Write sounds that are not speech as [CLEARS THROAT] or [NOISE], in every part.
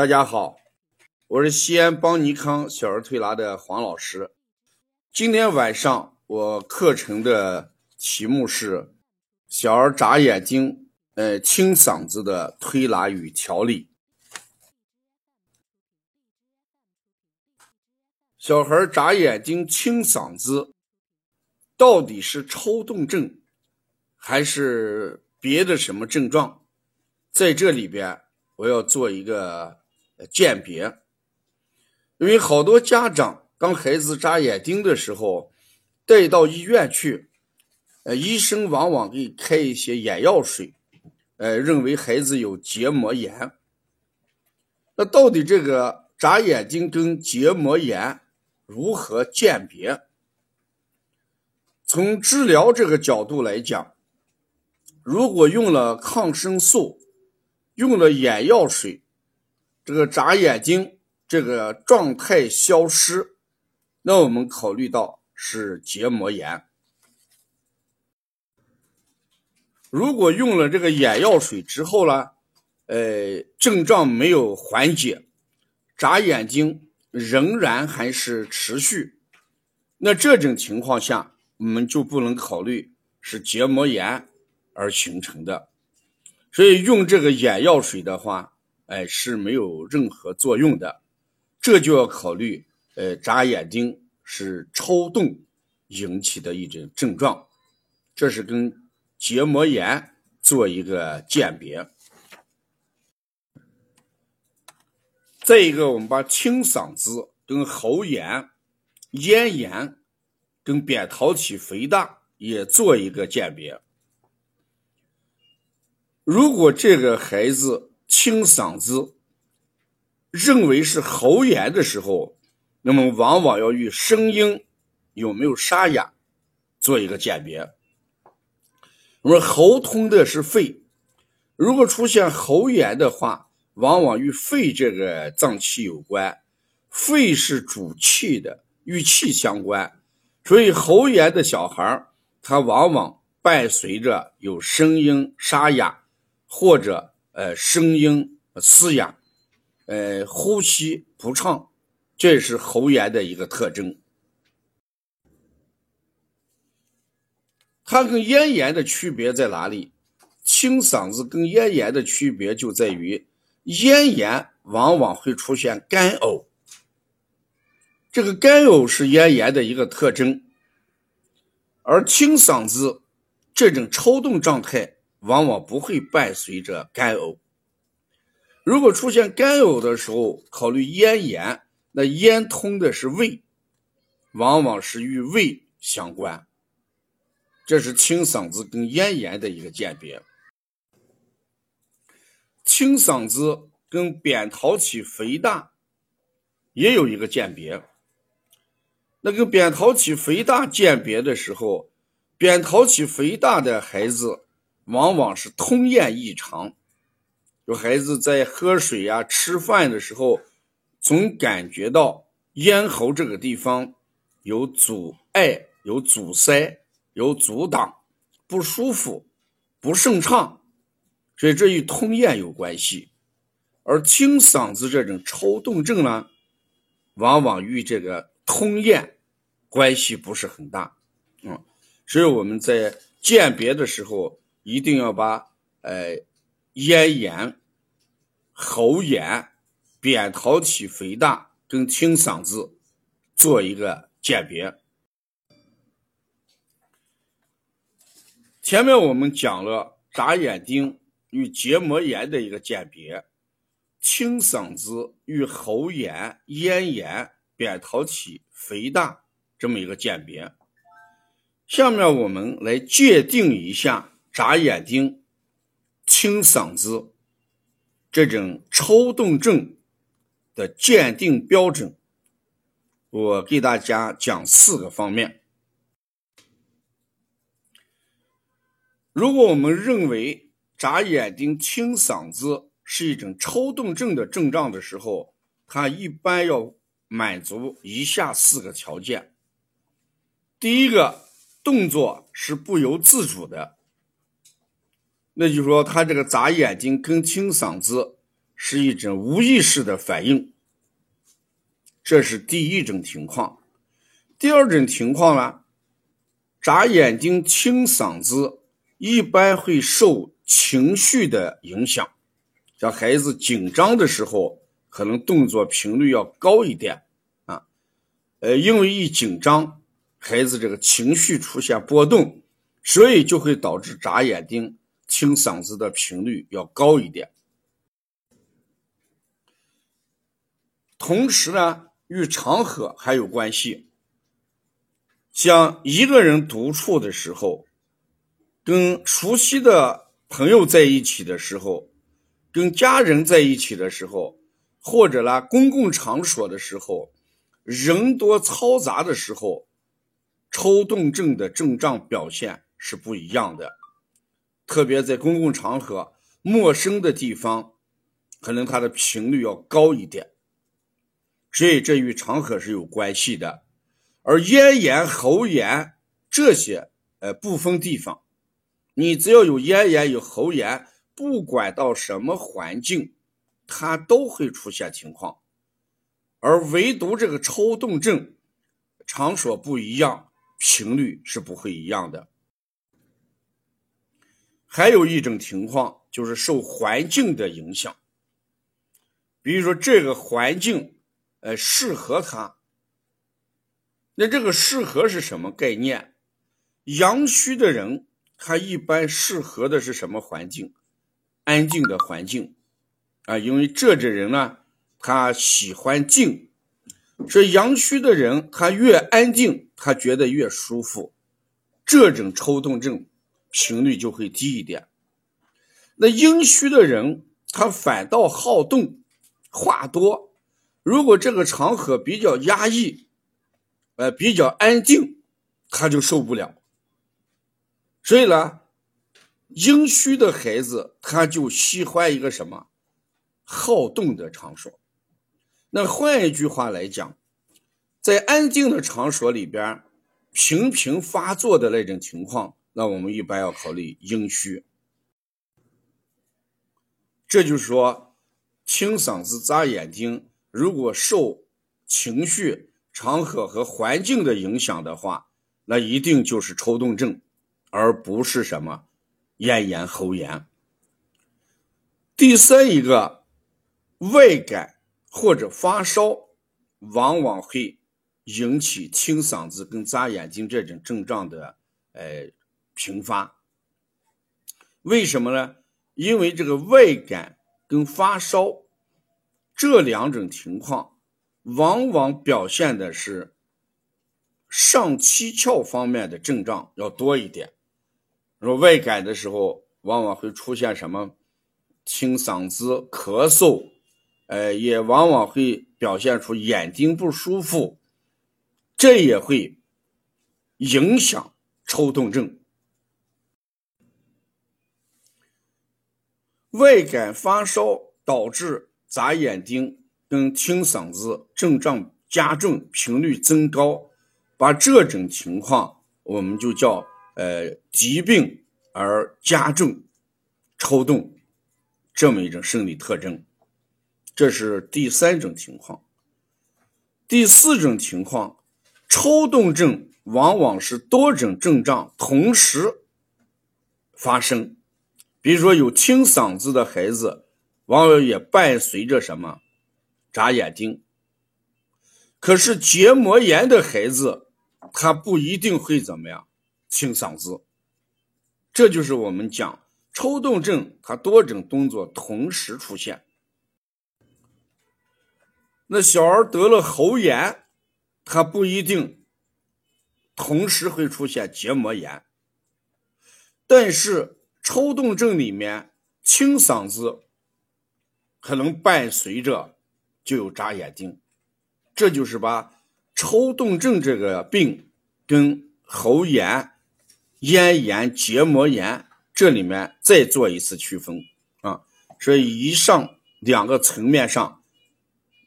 大家好，我是西安邦尼康小儿推拿的黄老师。今天晚上我课程的题目是小儿眨眼睛、呃清嗓子的推拿与调理。小孩眨眼睛、清嗓子，到底是抽动症，还是别的什么症状？在这里边，我要做一个鉴别，因为好多家长当孩子眨眼睛的时候，带到医院去，呃，医生往往给开一些眼药水，呃，认为孩子有结膜炎。那到底这个眨眼睛跟结膜炎如何鉴别？从治疗这个角度来讲，如果用了抗生素，用了眼药水，这个眨眼睛这个状态消失，那我们考虑到是结膜炎。如果用了这个眼药水之后呢，呃，症状没有缓解，眨眼睛仍然还是持续，那这种情况下，我们就不能考虑是结膜炎而形成的。所以用这个眼药水的话，哎是没有任何作用的，这就要考虑，呃，眨眼睛是抽动引起的一种症状，这是跟结膜炎做一个鉴别。再一个，我们把清嗓子跟喉炎、咽炎跟扁桃体肥大也做一个鉴别。如果这个孩子清嗓子，认为是喉炎的时候，那么往往要与声音有没有沙哑做一个鉴别。那么喉通的是肺，如果出现喉炎的话，往往与肺这个脏器有关，肺是主气的，与气相关，所以喉炎的小孩他往往伴随着有声音沙哑。或者呃声音嘶哑，呃呼吸不畅，这是喉炎的一个特征。它跟咽炎的区别在哪里？清嗓子跟咽炎的区别就在于，咽炎往往会出现干呕，这个干呕是咽炎的一个特征，而清嗓子这种抽动状态。往往不会伴随着干呕。如果出现干呕的时候，考虑咽炎，那咽通的是胃，往往是与胃相关。这是清嗓子跟咽炎的一个鉴别。清嗓子跟扁桃体肥大也有一个鉴别。那个扁桃体肥大鉴别的时候，扁桃体肥大的孩子。往往是通咽异常，有孩子在喝水呀、吃饭的时候，总感觉到咽喉这个地方有阻碍、有阻塞、有阻挡，不舒服、不顺畅，所以这与通咽有关系。而清嗓子这种抽动症呢，往往与这个通咽关系不是很大，嗯，所以我们在鉴别的时候。一定要把呃咽炎、喉炎、扁桃体肥大跟清嗓子做一个鉴别。前面我们讲了眨眼睛与结膜炎的一个鉴别，清嗓子与喉炎、咽炎、扁桃体肥大这么一个鉴别。下面我们来界定一下。眨眼睛、清嗓子这种抽动症的鉴定标准，我给大家讲四个方面。如果我们认为眨眼睛、清嗓子是一种抽动症的症状的时候，它一般要满足以下四个条件：第一个，动作是不由自主的。那就是说，他这个眨眼睛跟清嗓子是一种无意识的反应，这是第一种情况。第二种情况呢，眨眼睛、清嗓子，一般会受情绪的影响。像孩子紧张的时候，可能动作频率要高一点啊。呃，因为一紧张，孩子这个情绪出现波动，所以就会导致眨眼睛、清嗓子的频率要高一点。同时呢，与场合还有关系。像一个人独处的时候，跟熟悉的朋友在一起的时候，跟家人在一起的时候，或者呢公共场所的时候，人多嘈杂的时候，抽动症的症状表现是不一样的。特别在公共场合、陌生的地方，可能它的频率要高一点。所以这与场合是有关系的，而咽炎、喉炎这些，呃，不分地方，你只要有咽炎、有喉炎，不管到什么环境，它都会出现情况。而唯独这个抽动症，场所不一样，频率是不会一样的。还有一种情况就是受环境的影响，比如说这个环境。呃，适合他。那这个适合是什么概念？阳虚的人，他一般适合的是什么环境？安静的环境啊，因为这种人呢，他喜欢静。所以阳虚的人，他越安静，他觉得越舒服，这种抽动症频率就会低一点。那阴虚的人，他反倒好动，话多。如果这个场合比较压抑，呃，比较安静，他就受不了。所以呢，阴虚的孩子他就喜欢一个什么好动的场所。那换一句话来讲，在安静的场所里边，频频发作的那种情况，那我们一般要考虑阴虚。这就是说，清嗓子、眨眼睛。如果受情绪、场合和环境的影响的话，那一定就是抽动症，而不是什么咽炎、喉炎。第三一个，外感或者发烧，往往会引起清嗓子跟眨眼睛这种症状的呃频发。为什么呢？因为这个外感跟发烧。这两种情况，往往表现的是上七窍方面的症状要多一点。说外感的时候，往往会出现什么清嗓子、咳嗽，呃，也往往会表现出眼睛不舒服，这也会影响抽动症。外感发烧导致。眨眼睛跟清嗓子症状加重，频率增高，把这种情况我们就叫呃疾病而加重抽动这么一种生理特征，这是第三种情况。第四种情况，抽动症往往是多种症状同时发生，比如说有清嗓子的孩子。往往也伴随着什么眨眼睛，可是结膜炎的孩子，他不一定会怎么样清嗓子。这就是我们讲抽动症，它多种动作同时出现。那小儿得了喉炎，他不一定同时会出现结膜炎，但是抽动症里面清嗓子。可能伴随着就有眨眼睛，这就是把抽动症这个病跟喉炎、咽炎、结膜炎这里面再做一次区分啊。所以以上两个层面上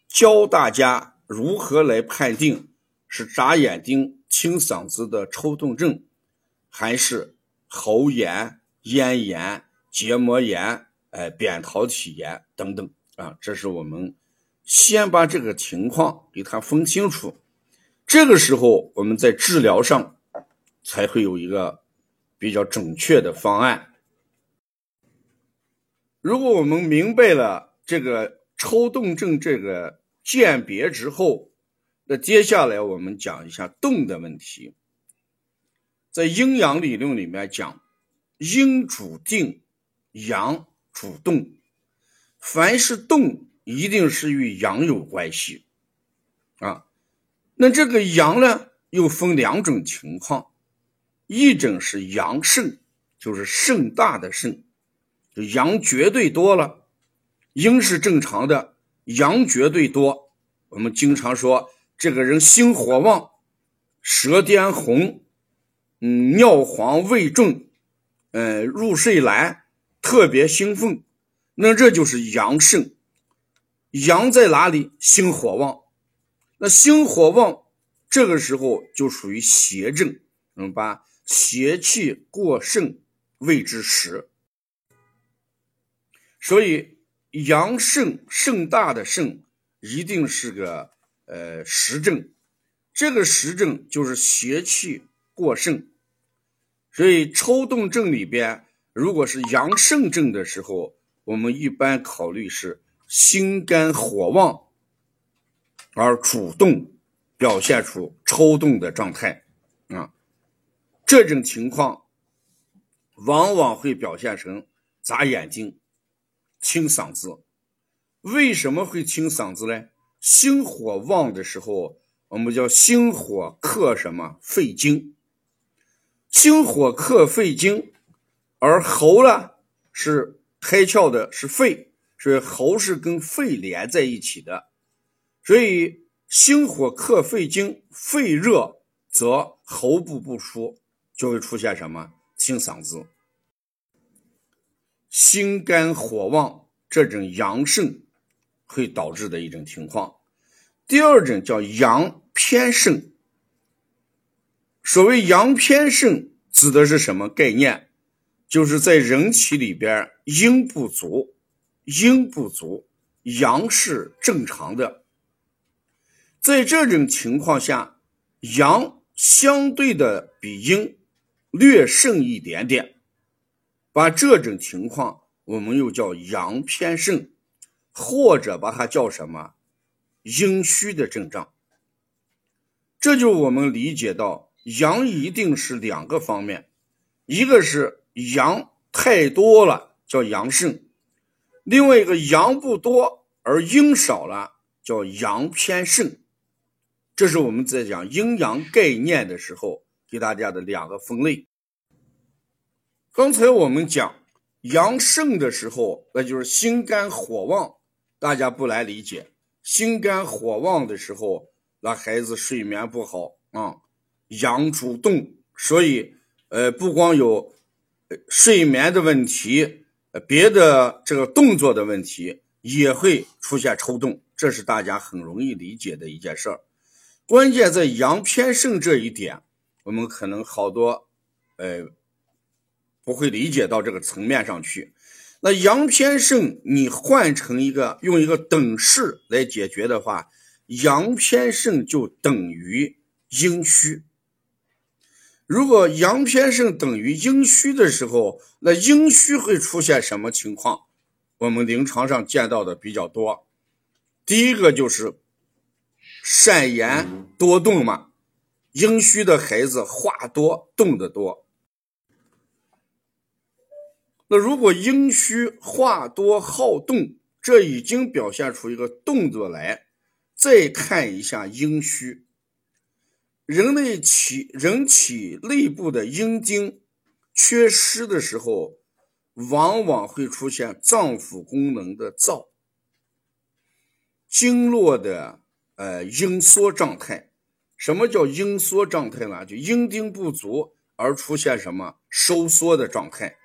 教大家如何来判定是眨眼睛、清嗓子的抽动症，还是喉炎、咽炎、结膜炎。哎，扁桃体炎等等啊，这是我们先把这个情况给它分清楚，这个时候我们在治疗上才会有一个比较准确的方案。如果我们明白了这个抽动症这个鉴别之后，那接下来我们讲一下动的问题。在阴阳理论里面讲，阴主定，阳主动。凡是动，一定是与阳有关系啊。那这个阳呢，又分两种情况，一种是阳盛，就是盛大的盛，阳绝对多了。阴是正常的，阳绝对多。我们经常说，这个人心火旺，舌尖红，嗯，尿黄胃重，嗯，入睡难，特别兴奋。那这就是阳盛，阳在哪里？心火旺。那心火旺，这个时候就属于邪症，嗯，把邪气过盛谓之实。所以阳盛盛大的盛，一定是个呃实症。这个实症就是邪气过盛。所以抽动症里边，如果是阳盛症的时候，我们一般考虑是心肝火旺而主动表现出抽动的状态啊，这种情况往往会表现成眨眼睛、清嗓子。为什么会清嗓子呢？心火旺的时候，我们叫心火克什么？肺经。心火克肺经，而喉呢是。开窍的是肺，所以喉是跟肺连在一起的，所以心火克肺经，肺热则喉部不舒，就会出现什么清嗓子。心肝火旺这种阳盛会导致的一种情况。第二种叫阳偏盛。所谓阳偏盛，指的是什么概念？就是在人体里边，阴不足，阴不足，阳是正常的。在这种情况下，阳相对的比阴略盛一点点，把这种情况我们又叫阳偏盛，或者把它叫什么阴虚的症状。这就我们理解到，阳一定是两个方面，一个是。阳太多了叫阳盛，另外一个阳不多而阴少了叫阳偏盛。这是我们在讲阴阳概念的时候给大家的两个分类。刚才我们讲阳盛的时候，那就是心肝火旺，大家不来理解。心肝火旺的时候，那孩子睡眠不好啊，阳主动，所以呃，不光有。睡眠的问题，别的这个动作的问题也会出现抽动，这是大家很容易理解的一件事儿。关键在阳偏盛这一点，我们可能好多呃不会理解到这个层面上去。那阳偏盛，你换成一个用一个等式来解决的话，阳偏盛就等于阴虚。如果阳偏盛等于阴虚的时候，那阴虚会出现什么情况？我们临床上见到的比较多。第一个就是善言多动嘛，阴虚的孩子话多，动得多。那如果阴虚话多好动，这已经表现出一个动作来。再看一下阴虚。人类体人体内部的阴经缺失的时候，往往会出现脏腑功能的燥、经络的呃阴缩状态。什么叫阴缩状态呢？就阴丁不足而出现什么收缩的状态。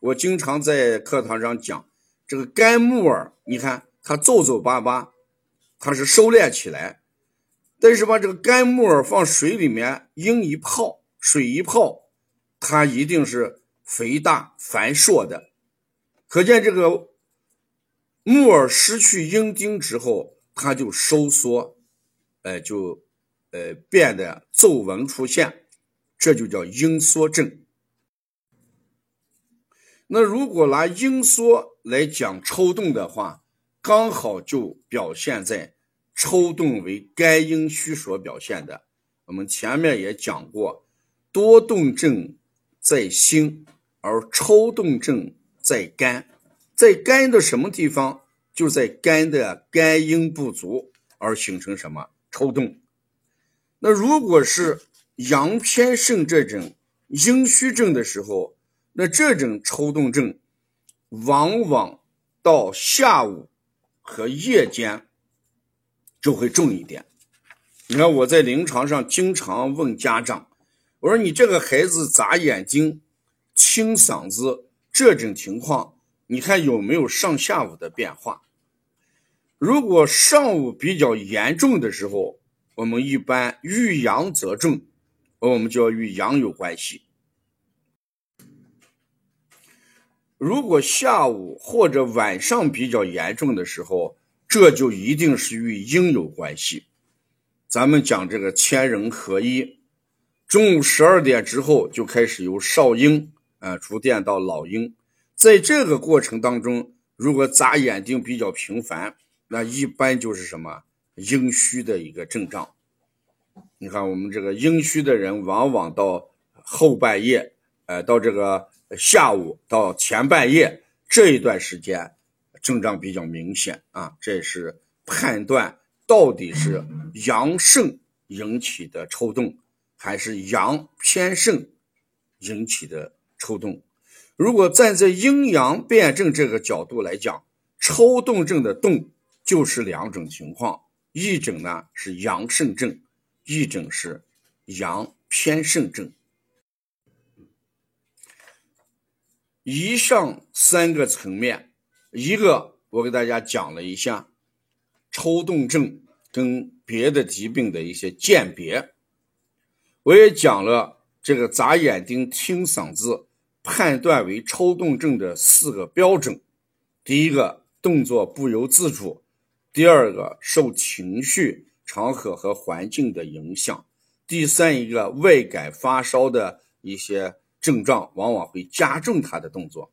我经常在课堂上讲，这个肝木耳，你看它皱皱巴巴，它是收敛起来。但是把这个干木耳放水里面，阴一泡，水一泡，它一定是肥大繁硕的。可见这个木耳失去阴丁之后，它就收缩，呃，就呃变得皱纹出现，这就叫阴缩症。那如果拿阴缩来讲抽动的话，刚好就表现在抽动为肝阴虚所表现的。我们前面也讲过，多动症在心，而抽动症在肝，在肝的什么地方？就在肝的肝阴不足而形成什么抽动。那如果是阳偏盛这种阴虚症的时候，那这种抽动症，往往到下午和夜间就会重一点。你看我在临床上经常问家长，我说你这个孩子眨眼睛、清嗓子这种情况，你看有没有上下午的变化？如果上午比较严重的时候，我们一般遇阳则重，我们就要与阳有关系。如果下午或者晚上比较严重的时候，这就一定是与阴有关系。咱们讲这个千人合一，中午十二点之后就开始由少阴啊逐渐到老阴，在这个过程当中，如果眨眼睛比较频繁，那一般就是什么阴虚的一个症状。你看我们这个阴虚的人，往往到后半夜，呃，到这个。下午到前半夜这一段时间，症状比较明显啊，这是判断到底是阳盛引起的抽动，还是阳偏盛引起的抽动。如果站在阴阳辩证这个角度来讲，抽动症的动就是两种情况，一种呢是阳盛症，一种是阳偏盛症。以上三个层面，一个我给大家讲了一下抽动症跟别的疾病的一些鉴别，我也讲了这个眨眼睛、听嗓子判断为抽动症的四个标准：第一个，动作不由自主；第二个，受情绪、场合和环境的影响；第三一个，外感发烧的一些。症状往往会加重他的动作。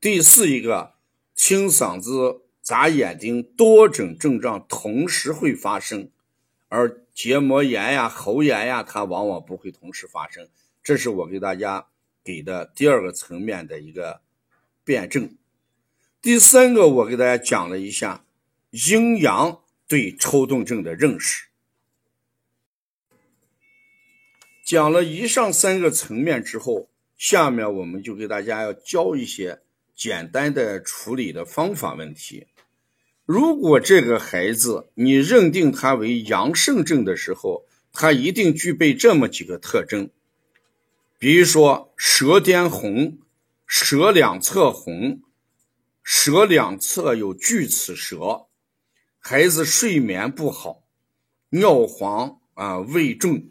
第四一个，清嗓子、眨眼睛多种症状同时会发生，而结膜炎呀、喉炎呀，它往往不会同时发生。这是我给大家给的第二个层面的一个辩证。第三个，我给大家讲了一下阴阳对抽动症的认识。讲了以上三个层面之后，下面我们就给大家要教一些简单的处理的方法问题。如果这个孩子你认定他为阳盛症的时候，他一定具备这么几个特征，比如说舌尖红，舌两侧红，舌两侧有锯齿舌，孩子睡眠不好，尿黄啊，胃重。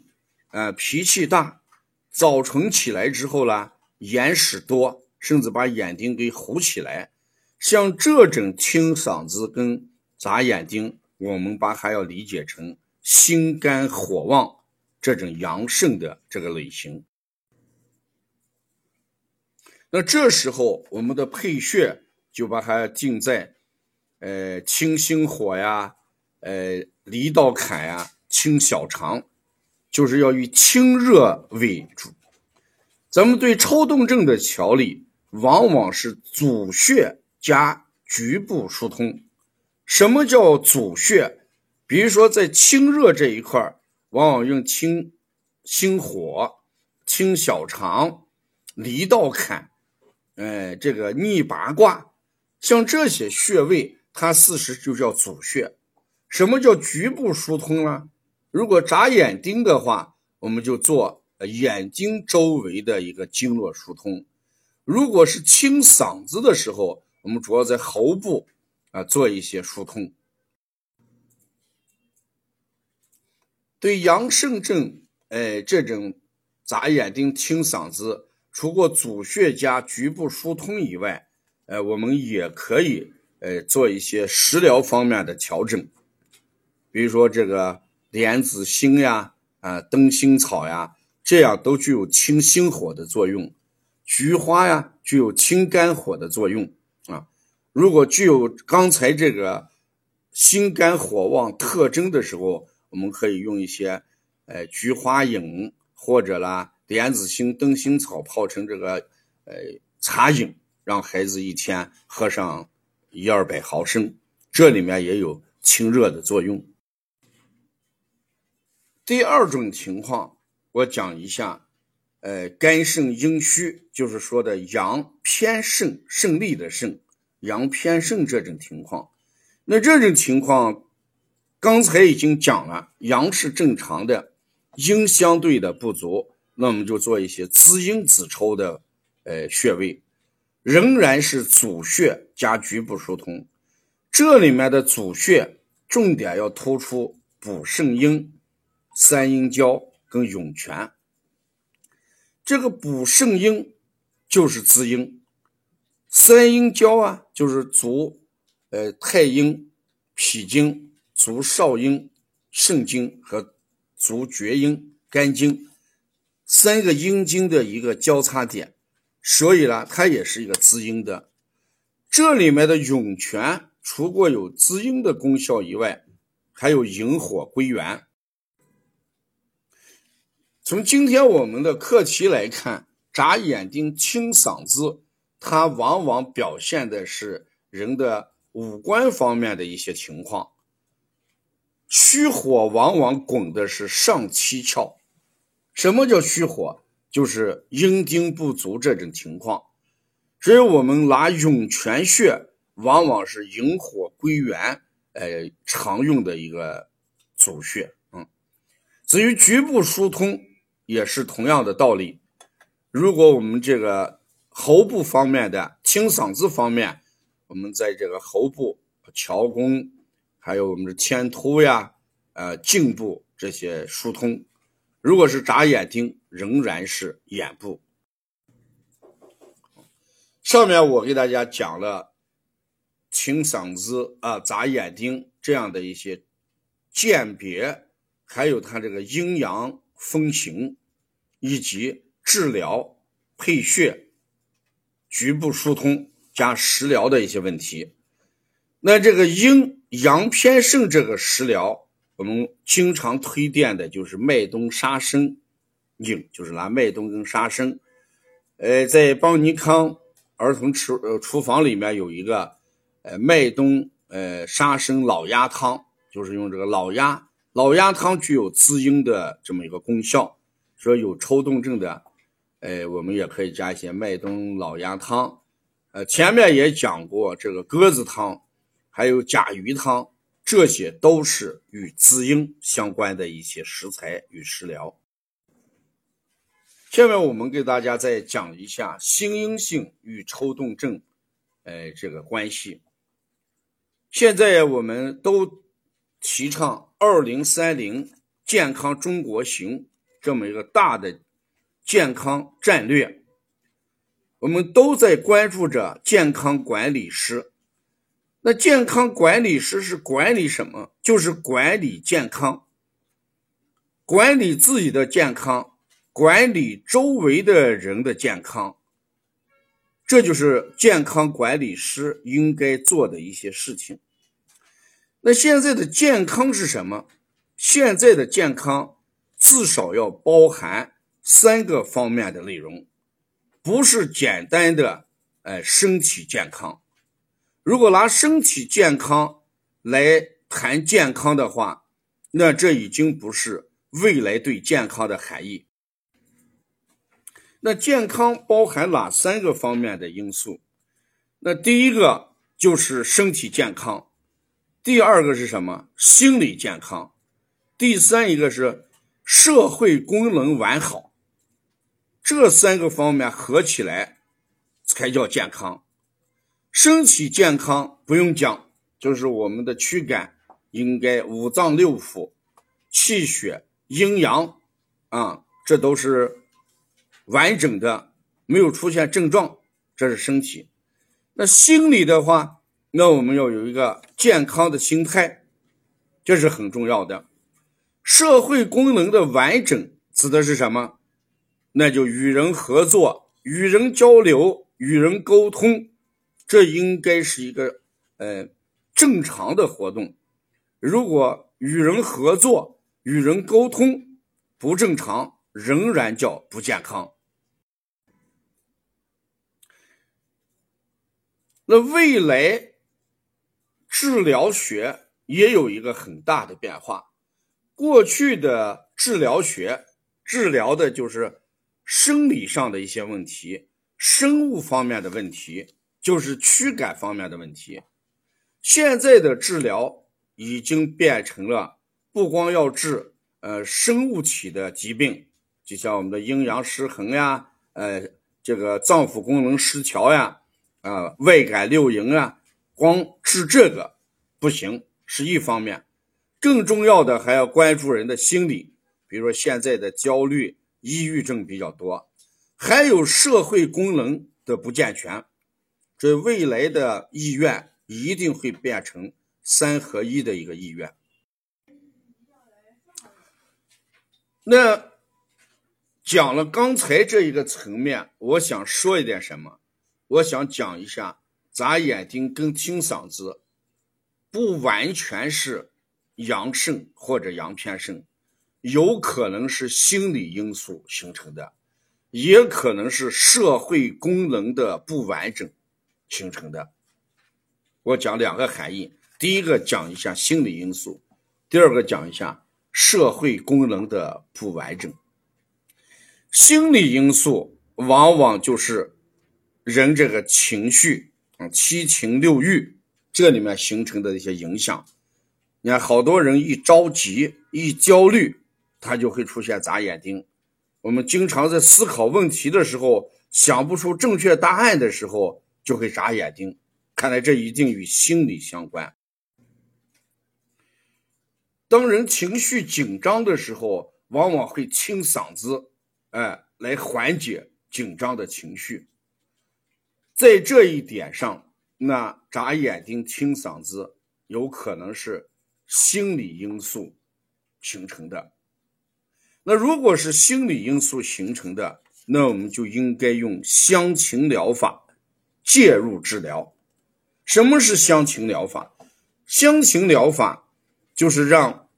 呃，脾气大，早晨起来之后呢，眼屎多，甚至把眼睛给糊起来。像这种清嗓子跟眨眼睛，我们把它要理解成心肝火旺这种阳盛的这个类型。那这时候我们的配穴就把它定在，呃，清心火呀，呃，离道坎呀，清小肠。就是要以清热为主，咱们对抽动症的调理，往往是主穴加局部疏通。什么叫主穴？比如说在清热这一块往往用清心火、清小肠、离道坎，哎，这个逆八卦，像这些穴位，它事实就叫主穴。什么叫局部疏通呢？如果眨眼睛的话，我们就做眼睛周围的一个经络疏通；如果是清嗓子的时候，我们主要在喉部啊做一些疏通。对阳盛症，哎，这种眨眼睛、清嗓子，除过主穴加局部疏通以外，呃，我们也可以呃做一些食疗方面的调整，比如说这个莲子心呀，啊灯心草呀，这样都具有清心火的作用。菊花呀，具有清肝火的作用啊。如果具有刚才这个心肝火旺特征的时候，我们可以用一些，呃，菊花饮或者啦莲子心、灯心草泡成这个，呃，茶饮，让孩子一天喝上一二百毫升，这里面也有清热的作用。第二种情况，我讲一下。呃，肝肾阴虚，就是说的阳偏盛，胜利的胜，阳偏盛这种情况。那这种情况，刚才已经讲了，阳是正常的，阴相对的不足，那我们就做一些滋阴子抽的，呃，穴位，仍然是主穴加局部疏通。这里面的主穴重点要突出补肾阴、三阴交跟涌泉。这个补肾阴就是滋阴，三阴交啊，就是足呃太阴、脾经、足少阴、肾经和足厥阴、肝经三个阴经的一个交叉点，所以呢，它也是一个滋阴的。这里面的涌泉，除过有滋阴的功效以外，还有引火归元。从今天我们的课题来看，眨眼睛、清嗓子，它往往表现的是人的五官方面的一些情况。虚火往往滚的是上七窍。什么叫虚火？就是阴精不足这种情况。所以我们拿涌泉穴，往往是引火归元，呃，常用的一个主穴。嗯，至于局部疏通。也是同样的道理。如果我们这个喉部方面的清嗓子方面，我们在这个喉部、桥弓，还有我们的前突呀、呃颈部这些疏通。如果是眨眼睛，仍然是眼部。上面我给大家讲了清嗓子啊、眨眼睛这样的一些鉴别，还有它这个阴阳。风行，以及治疗、配穴、局部疏通加食疗的一些问题。那这个阴阳偏盛这个食疗，我们经常推荐的就是麦冬沙参饮，就是拿麦冬跟沙参。呃，在邦尼康儿童厨呃厨房里面有一个呃麦冬呃沙参老鸭汤，就是用这个老鸭。老鸭汤具有滋阴的这么一个功效，说有抽动症的，哎，我们也可以加一些麦冬老鸭汤。呃，前面也讲过这个鸽子汤，还有甲鱼汤，这些都是与滋阴相关的一些食材与食疗。下面我们给大家再讲一下心阴性与抽动症，哎，这个关系。现在我们都。提倡“二零三零健康中国行”这么一个大的健康战略，我们都在关注着健康管理师。那健康管理师是管理什么？就是管理健康，管理自己的健康，管理周围的人的健康。这就是健康管理师应该做的一些事情。那现在的健康是什么？现在的健康至少要包含三个方面的内容，不是简单的哎身体健康。如果拿身体健康来谈健康的话，那这已经不是未来对健康的含义。那健康包含哪三个方面的因素？那第一个就是身体健康。第二个是什么？心理健康。第三一个是社会功能完好。这三个方面合起来才叫健康。身体健康不用讲，就是我们的躯干应该五脏六腑、气血、阴阳啊，这都是完整的，没有出现症状，这是身体。那心理的话。那我们要有一个健康的心态，这是很重要的。社会功能的完整指的是什么？那就与人合作、与人交流、与人沟通，这应该是一个呃正常的活动。如果与人合作、与人沟通不正常，仍然叫不健康。那未来治疗学也有一个很大的变化。过去的治疗学治疗的就是。生理上的一些问题，生物方面的问题，就是驱赶方面的问题。现在的治疗已经变成了不光要治呃生物体的疾病，就像我们的阴阳失衡呀，呃这个脏腑功能失调呀，啊外感六淫啊，光治这个不行，是一方面。更重要的还要关注人的心理，比如说现在的焦虑。抑郁症比较多，还有社会功能的不健全，这未来的医院一定会变成三合一的一个医院。那讲了刚才这一个层面，我想说一点什么？我想讲一下眨眼睛跟听嗓子，不完全是阳盛或者阳偏盛。有可能是心理因素形成的，也可能是社会功能的不完整形成的。我讲两个含义：第一个讲一下心理因素，第二个讲一下社会功能的不完整。心理因素往往就是人这个情绪啊，七情六欲这里面形成的一些影响。你看，好多人一着急、一焦虑。他就会出现眨眼睛。我们经常在思考问题的时候，想不出正确答案的时候，就会眨眼睛。看来这一定与心理相关。当人情绪紧张的时候，往往会清嗓子，哎，来缓解紧张的情绪。在这一点上，那眨眼睛、清嗓子，有可能是心理因素形成的。那如果是心理因素形成的，那我们就应该用香芹疗法介入治疗。什么是香芹疗法？香芹疗法就是让，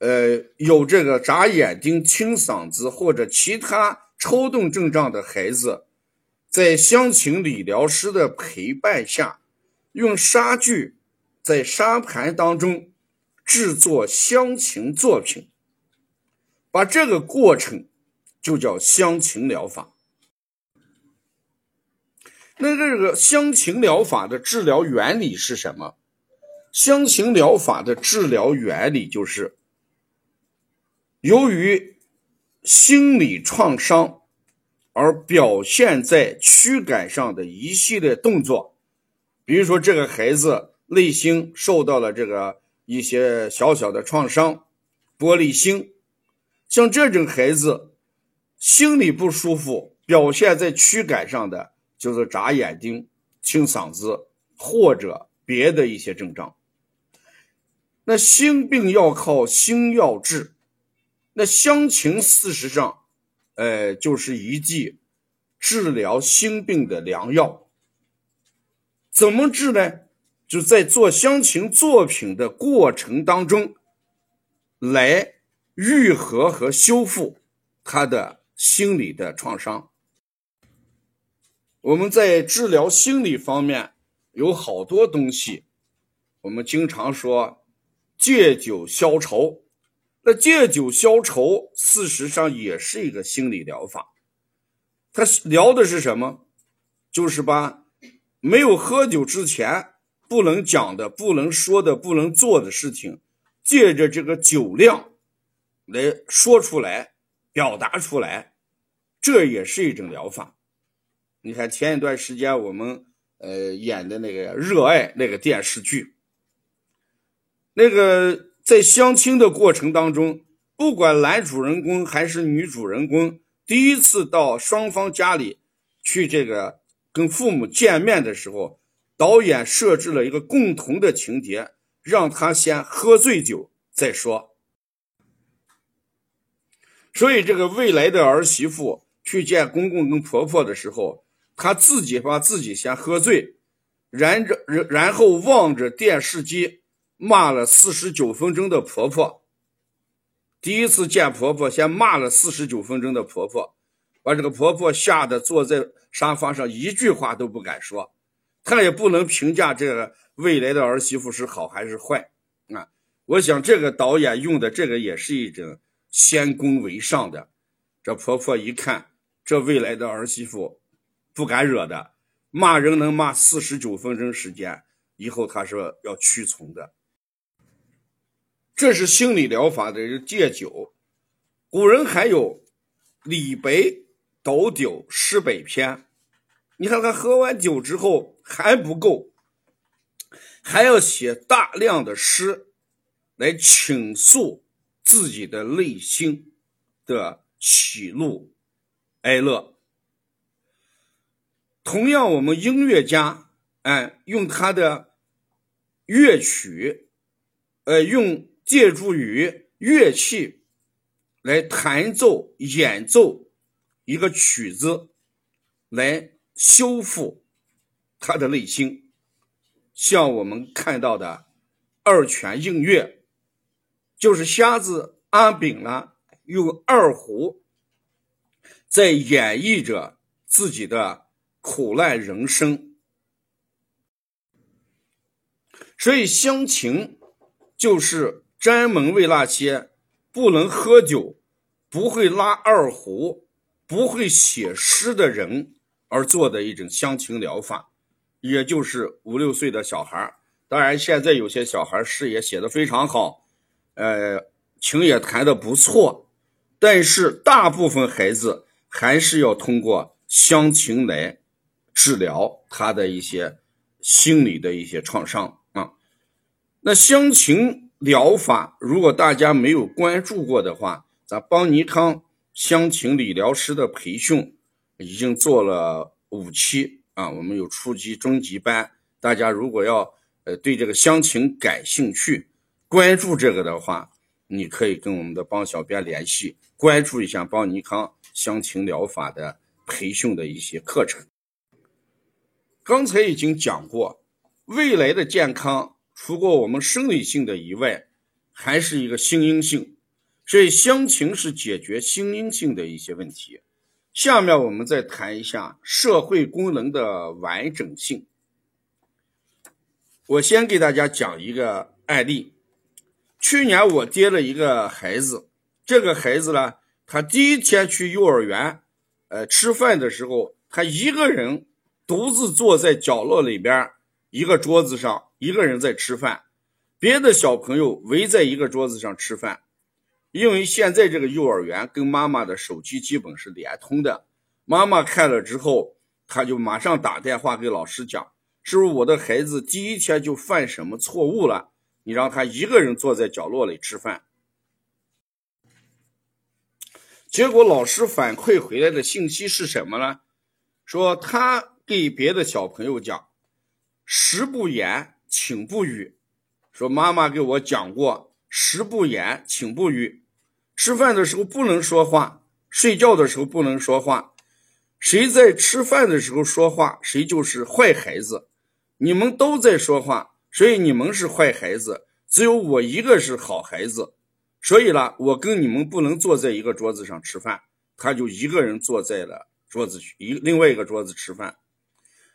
呃，有这个眨眼睛、清嗓子或者其他抽动症状的孩子，在香情理疗师的陪伴下，用沙具在沙盘当中制作香情作品。把这个过程就叫香情疗法。那这个香情疗法的治疗原理是什么？香情疗法的治疗原理就是，由于心理创伤而表现在躯干上的一系列动作，比如说这个孩子内心受到了这个一些小小的创伤，玻璃心。像这种孩子，心里不舒服，表现在躯干上的就是眨眼睛、清嗓子或者别的一些症状。那心病要靠心药治，那乡情事实上，呃，就是一剂治疗心病的良药。怎么治呢？就在做乡情作品的过程当中，来。愈合和修复他的心理的创伤。我们在治疗心理方面有好多东西，我们经常说借酒消愁。那借酒消愁，事实上也是一个心理疗法。他聊的是什么？就是把没有喝酒之前不能讲的、不能说的、不能做的事情，借着这个酒量。来说出来，表达出来，这也是一种疗法。你看前一段时间我们呃演的那个《热爱》那个电视剧，那个在相亲的过程当中，不管男主人公还是女主人公，第一次到双方家里去这个跟父母见面的时候，导演设置了一个共同的情节，让他先喝醉酒再说。所以，这个未来的儿媳妇去见公公跟婆婆的时候，她自己把自己先喝醉，然着然后望着电视机骂了四十九分钟的婆婆。第一次见婆婆，先骂了四十九分钟的婆婆，把这个婆婆吓得坐在沙发上，一句话都不敢说。她也不能评价这个未来的儿媳妇是好还是坏啊！我想这个导演用的这个也是一种。先攻为上的，这婆婆一看，这未来的儿媳妇不敢惹的，骂人能骂四十九分钟时间，以后她说要屈从的。这是心理疗法的戒酒。古人还有李白斗酒诗百篇，你看他喝完酒之后还不够，还要写大量的诗来倾诉。自己的内心的喜怒哀乐。同样，我们音乐家，哎，用他的乐曲，呃，用借助于乐器来弹奏、演奏一个曲子，来修复他的内心。像我们看到的二泉映月。就是瞎子阿炳呢，用二胡在演绎着自己的苦难人生。所以乡情就是专门为那些不能喝酒、不会拉二胡、不会写诗的人而做的一种乡情疗法，也就是五六岁的小孩当然，现在有些小孩诗也写的非常好。呃，琴也弹得不错，但是大部分孩子还是要通过乡情来治疗他的一些心理的一些创伤啊。那乡情疗法，如果大家没有关注过的话，咱邦尼康乡情理疗师的培训已经做了五期啊，我们有初级、中级班，大家如果要呃对这个乡情感兴趣。关注这个的话，你可以跟我们的帮小编联系，关注一下邦尼康乡情疗法的培训的一些课程。刚才已经讲过，未来的健康，除过我们生理性的以外，还是一个心因性，所以乡情是解决心因性的一些问题。下面我们再谈一下社会功能的完整性。我先给大家讲一个案例。去年我接了一个孩子，这个孩子呢，他第一天去幼儿园，呃，吃饭的时候，他一个人独自坐在角落里边一个桌子上，一个人在吃饭，别的小朋友围在一个桌子上吃饭。因为现在这个幼儿园跟妈妈的手机基本是连通的，妈妈看了之后，他就马上打电话给老师讲，是不是我的孩子第一天就犯什么错误了？你让他一个人坐在角落里吃饭，结果老师反馈回来的信息是什么呢？说他给别的小朋友讲：“食不言，寝不语。”说妈妈给我讲过，“食不言，寝不语”，吃饭的时候不能说话，睡觉的时候不能说话。谁在吃饭的时候说话，谁就是坏孩子。你们都在说话。所以你们是坏孩子，只有我一个是好孩子。所以呢，我跟你们不能坐在一个桌子上吃饭，他就一个人坐在了桌子一另外一个桌子吃饭。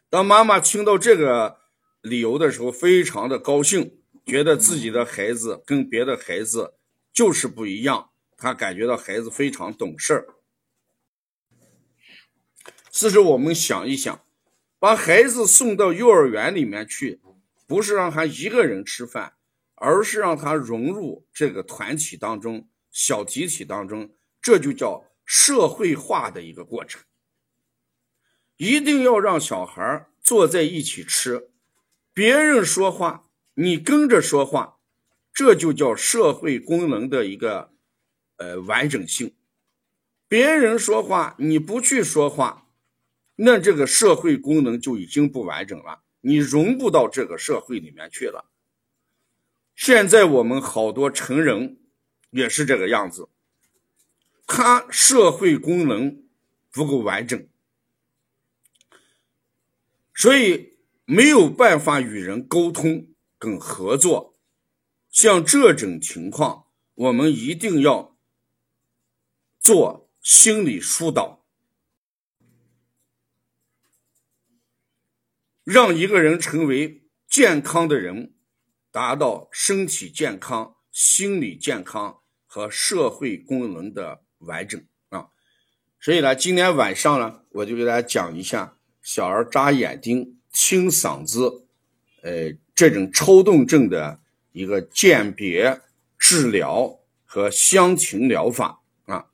当妈妈听到这个旅游的时候，非常的高兴，觉得自己的孩子跟别的孩子就是不一样，他感觉到孩子非常懂事儿。其实我们想一想，把孩子送到幼儿园里面去。不是让他一个人吃饭，而是让他融入这个团体当中、小集体当中，这就叫社会化的一个过程。一定要让小孩坐在一起吃，别人说话你跟着说话，这就叫社会功能的一个呃完整性。别人说话你不去说话，那这个社会功能就已经不完整了。你融不到这个社会里面去了。现在我们好多成人也是这个样子，他社会功能不够完整，所以没有办法与人沟通跟合作。像这种情况，我们一定要做心理疏导，让一个人成为健康的人。达到身体健康、心理健康和社会功能的完整啊！所以呢，今天晚上呢，我就给大家讲一下小儿扎眼钉、清嗓子，呃，这种抽动症的一个鉴别、治疗和详情疗法啊。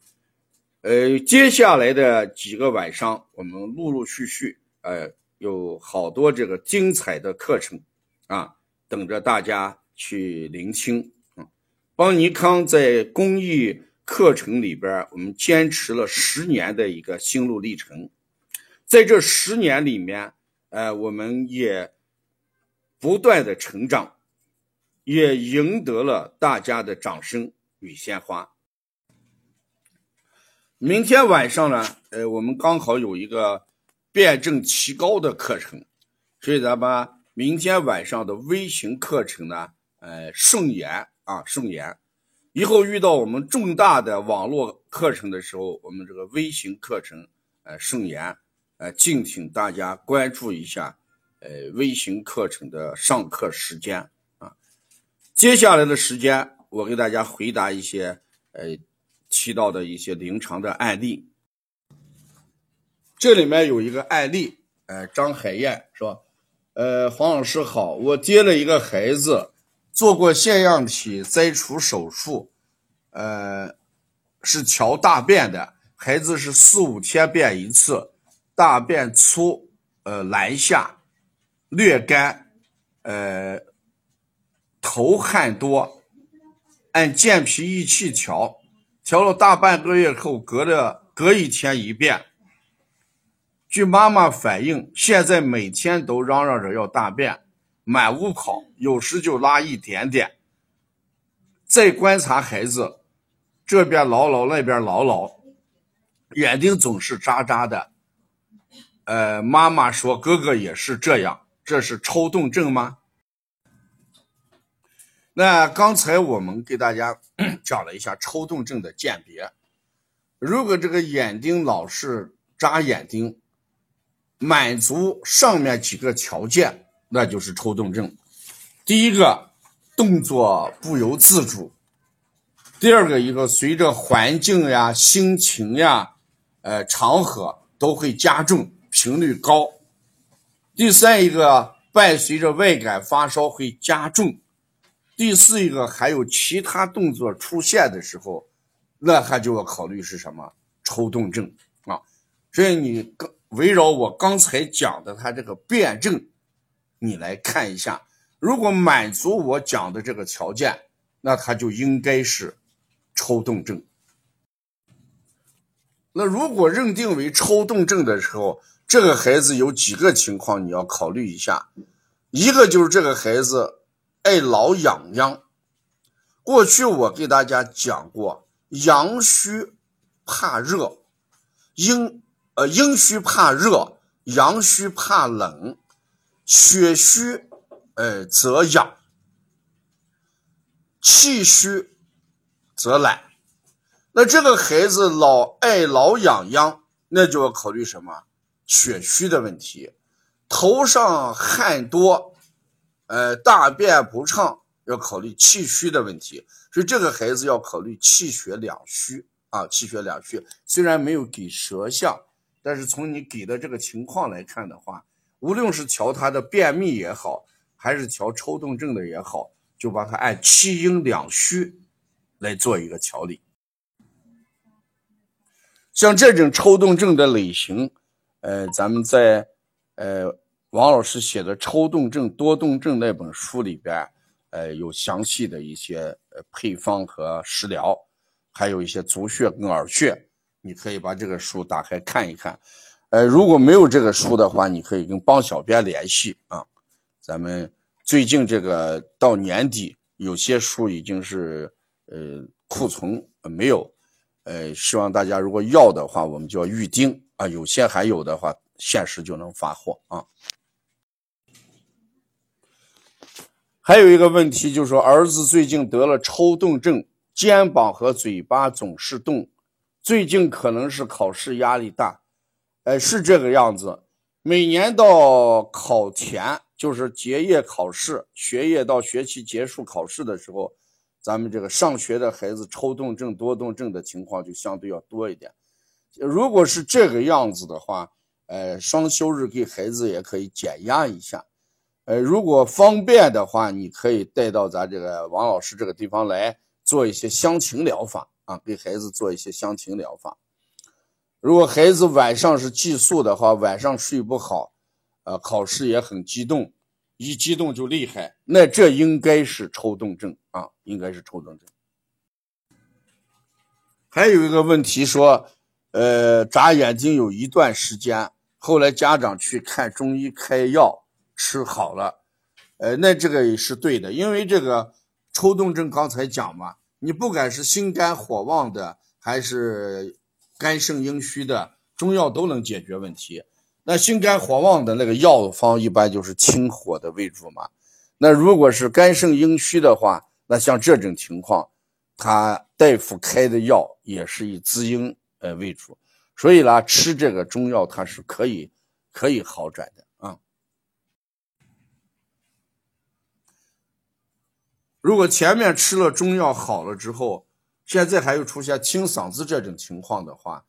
呃，接下来的几个晚上，我们陆陆续续，呃，有好多这个精彩的课程啊。等着大家去聆听啊！邦尼康在公益课程里边，我们坚持了十年的一个心路历程，在这十年里面，呃，我们也不断的成长，也赢得了大家的掌声与鲜花。明天晚上呢，呃，我们刚好有一个辩证提高的课程，所以咱们。明天晚上的微型课程呢，呃，顺延啊，顺延。以后遇到我们重大的网络课程的时候，我们这个微型课程，呃，顺延，呃，敬请大家关注一下，呃，微型课程的上课时间啊。接下来的时间，我给大家回答一些，呃，提到的一些临床的案例。这里面有一个案例，呃，张海燕是吧？呃，黄老师好，我接了一个孩子，做过腺样体摘除手术，呃，是调大便的，孩子是四五天便一次，大便粗，呃，难下，略干，呃，头汗多，按健脾益气调，调了大半个月后，隔了隔一天一便。据妈妈反映，现在每天都嚷嚷着要大便，满屋跑，有时就拉一点点。再观察孩子，这边老老，那边老老，眼睛总是眨眨的。呃，妈妈说哥哥也是这样，这是抽动症吗？那刚才我们给大家讲了一下抽动症的鉴别，如果这个眼睛老是眨眼睛。满足上面几个条件，那就是抽动症。第一个，动作不由自主；第二个，一个随着环境呀、心情呀、呃场合都会加重，频率高；第三一个，伴随着外感发烧会加重；第四一个，还有其他动作出现的时候，那他就要考虑是什么抽动症啊。所以你刚。围绕我刚才讲的他这个辩证，你来看一下，如果满足我讲的这个条件，那他就应该是抽动症。那如果认定为抽动症的时候，这个孩子有几个情况你要考虑一下，一个就是这个孩子爱挠痒痒。过去我给大家讲过，阳虚怕热，阴。呃，阴虚怕热，阳虚怕冷，血虚，呃则痒，气虚则懒。那这个孩子老爱挠痒痒，那就要考虑什么？血虚的问题。头上汗多，呃，大便不畅，要考虑气虚的问题。所以这个孩子要考虑气血两虚啊，气血两虚。虽然没有给舌象。但是从你给的这个情况来看的话，无论是调他的便秘也好，还是调抽动症的也好，就把它按气阴两虚来做一个调理。像这种抽动症的类型，呃，咱们在呃王老师写的《抽动症多动症》那本书里边，呃，有详细的一些呃配方和食疗，还有一些足穴跟耳穴。你可以把这个书打开看一看，呃，如果没有这个书的话，你可以跟帮小编联系啊。咱们最近这个到年底，有些书已经是呃库存没有，呃，希望大家如果要的话，我们就要预定啊，有些还有的话，限时就能发货啊。还有一个问题就是说，儿子最近得了抽动症，肩膀和嘴巴总是动，最近可能是考试压力大，哎，是这个样子。每年到考前，就是结业考试，学业到学期结束考试的时候，咱们这个上学的孩子抽动症、多动症的情况就相对要多一点。如果是这个样子的话，呃，双休日给孩子也可以减压一下。呃，如果方便的话，你可以带到咱这个王老师这个地方来做一些香情疗法啊，给孩子做一些香情疗法。如果孩子晚上是寄宿的话，晚上睡不好，呃，考试也很激动，一激动就厉害，那这应该是抽动症啊，应该是抽动症。还有一个问题说，呃，眨眼睛有一段时间，后来家长去看中医开药吃好了，呃，那这个也是对的，因为这个抽动症刚才讲嘛，你不管是心肝火旺的还是。肝肾阴虚的中药都能解决问题。那心肝火旺的那个药方一般就是清火的为主嘛。那如果是肝肾阴虚的话，那像这种情况，他大夫开的药也是以滋阴呃为主。所以呢，吃这个中药它是可以可以好转的啊。如果前面吃了中药好了之后，现在还有出现清嗓子这种情况的话，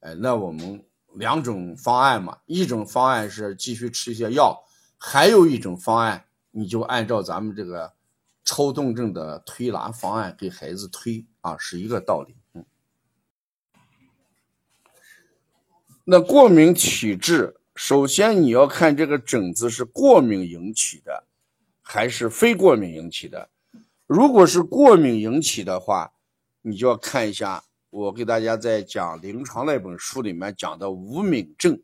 哎，那我们两种方案嘛，一种方案是继续吃一些药，还有一种方案，你就按照咱们这个抽动症的推拿方案给孩子推啊，是一个道理。嗯，那过敏体质，首先你要看这个疹子是过敏引起的，还是非过敏引起的。如果是过敏引起的话，你就要看一下，我给大家在讲临床那本书里面讲的无敏症，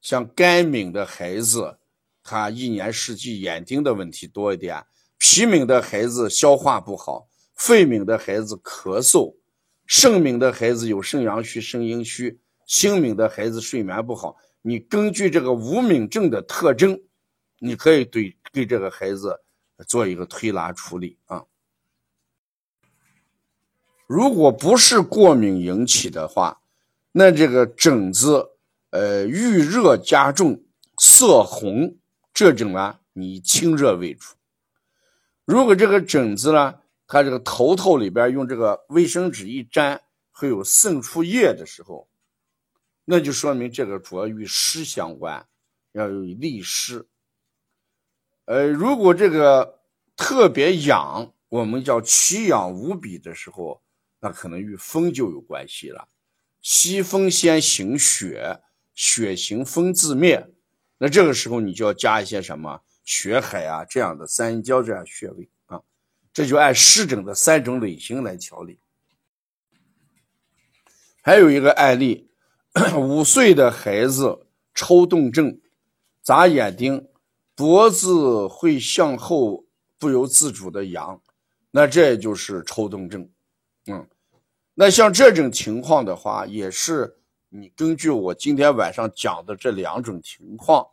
像肝敏的孩子，他一年四季眼睛的问题多一点；脾敏的孩子消化不好；肺敏的孩子咳嗽；肾敏的孩子有肾阳虚、肾阴虚；心敏的孩子睡眠不好。你根据这个无敏症的特征，你可以对对这个孩子做一个推拿处理啊。如果不是过敏引起的话，那这个疹子，呃，遇热加重、色红这种呢，你清热为主。如果这个疹子呢，它这个头头里边用这个卫生纸一粘，会有渗出液的时候，那就说明这个主要与湿相关，要有利湿。呃，如果这个特别痒，我们叫奇痒无比的时候。那可能与风就有关系了，西风先行血，血行风自灭。那这个时候你就要加一些什么血海啊这样的三阴交这样穴位啊，这就按湿疹的三种类型来调理。还有一个案例，五岁的孩子抽动症，眨眼睛，脖子会向后不由自主的扬，那这就是抽动症，嗯。那像这种情况的话，也是你根据我今天晚上讲的这两种情况，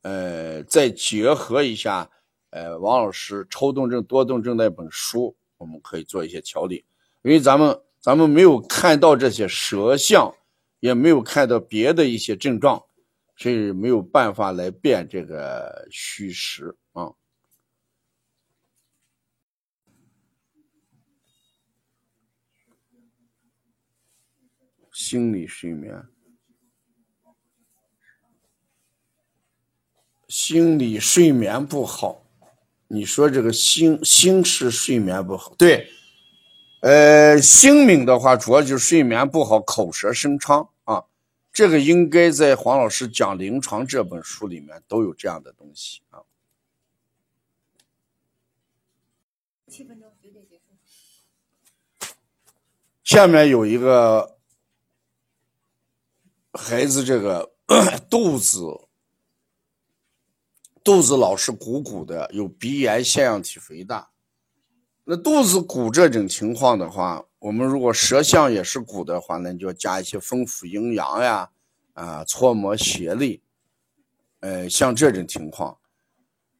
呃，再结合一下，呃，王老师抽动症、多动症那本书，我们可以做一些调理。因为咱们咱们没有看到这些舌象，也没有看到别的一些症状，所以没有办法来辨这个虚实啊。心理睡眠，心理睡眠不好。你说这个心心是睡眠不好，对，呃，心敏的话，主要就是睡眠不好，口舌生疮啊。这个应该在黄老师讲临床这本书里面都有这样的东西啊。七分钟九点结束。下面有一个。孩子这个 [CLEARS THROAT] 肚子肚子老是鼓鼓的，有鼻炎、腺样体肥大。那肚子鼓这种情况的话，我们如果舌象也是鼓的话，那就要加一些丰富营养呀，啊，搓摩协力。呃，像这种情况，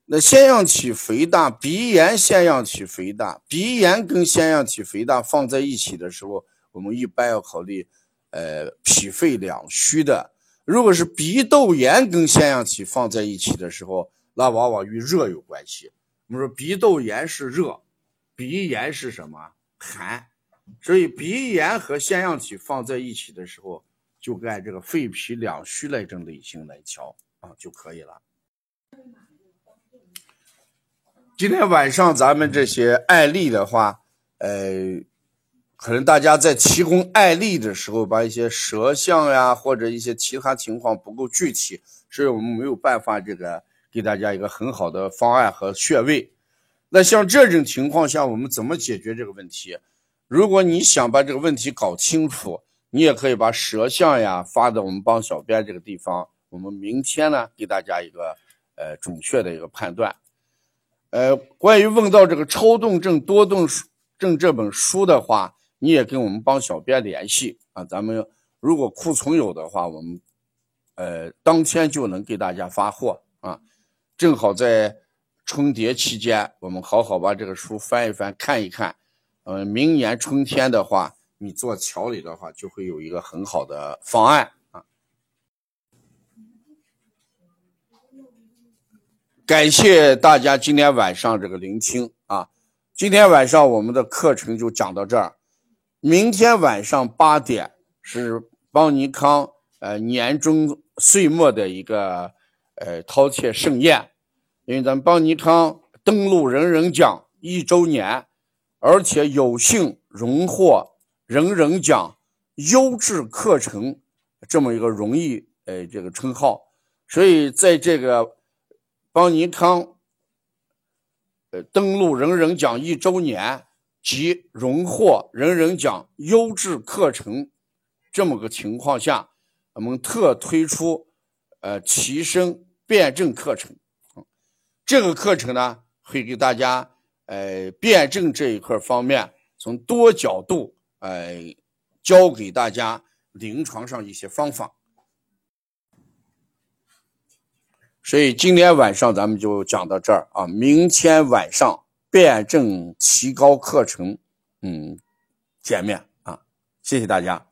那腺样体肥大、鼻炎、腺样体肥大，鼻炎跟腺样体肥大放在一起的时候，我们一般要考虑，呃，脾肺两虚的。如果是鼻窦炎跟腺样体放在一起的时候，那往往与热有关系。我们说鼻窦炎是热，鼻炎是什么寒？所以鼻炎和腺样体放在一起的时候，就按这个肺脾两虚那种类型来调啊就可以了。今天晚上咱们这些案例的话，呃。可能大家在提供案例的时候，把一些舌象呀或者一些其他情况不够具体，所以我们没有办法这个给大家一个很好的方案和穴位。那像这种情况下，我们怎么解决这个问题？如果你想把这个问题搞清楚，你也可以把舌象呀发到我们帮小编这个地方，我们明天呢给大家一个呃准确的一个判断。呃，关于问到这个超动症多动症这本书的话。你也跟我们帮小编联系啊，咱们如果库存有的话，我们呃当天就能给大家发货啊。正好在春节期间，我们好好把这个书翻一翻，看一看。嗯，明年春天的话，你做调理的话，就会有一个很好的方案啊。感谢大家今天晚上这个聆听啊，今天晚上我们的课程就讲到这儿。明天晚上八点是邦尼康呃年终岁末的一个呃饕餮盛宴，因为咱们邦尼康登陆人人奖一周年，而且有幸荣获人人奖优质课程这么一个荣誉呃这个称号，所以在这个邦尼康呃登陆人人奖一周年。及荣获人人奖优质课程，这么个情况下，我们特推出呃提升辩证课程。这个课程呢，会给大家呃辩证这一块方面，从多角度呃教给大家临床上一些方法。所以今天晚上咱们就讲到这儿啊，明天晚上。辩证提高课程，嗯，见面啊，谢谢大家。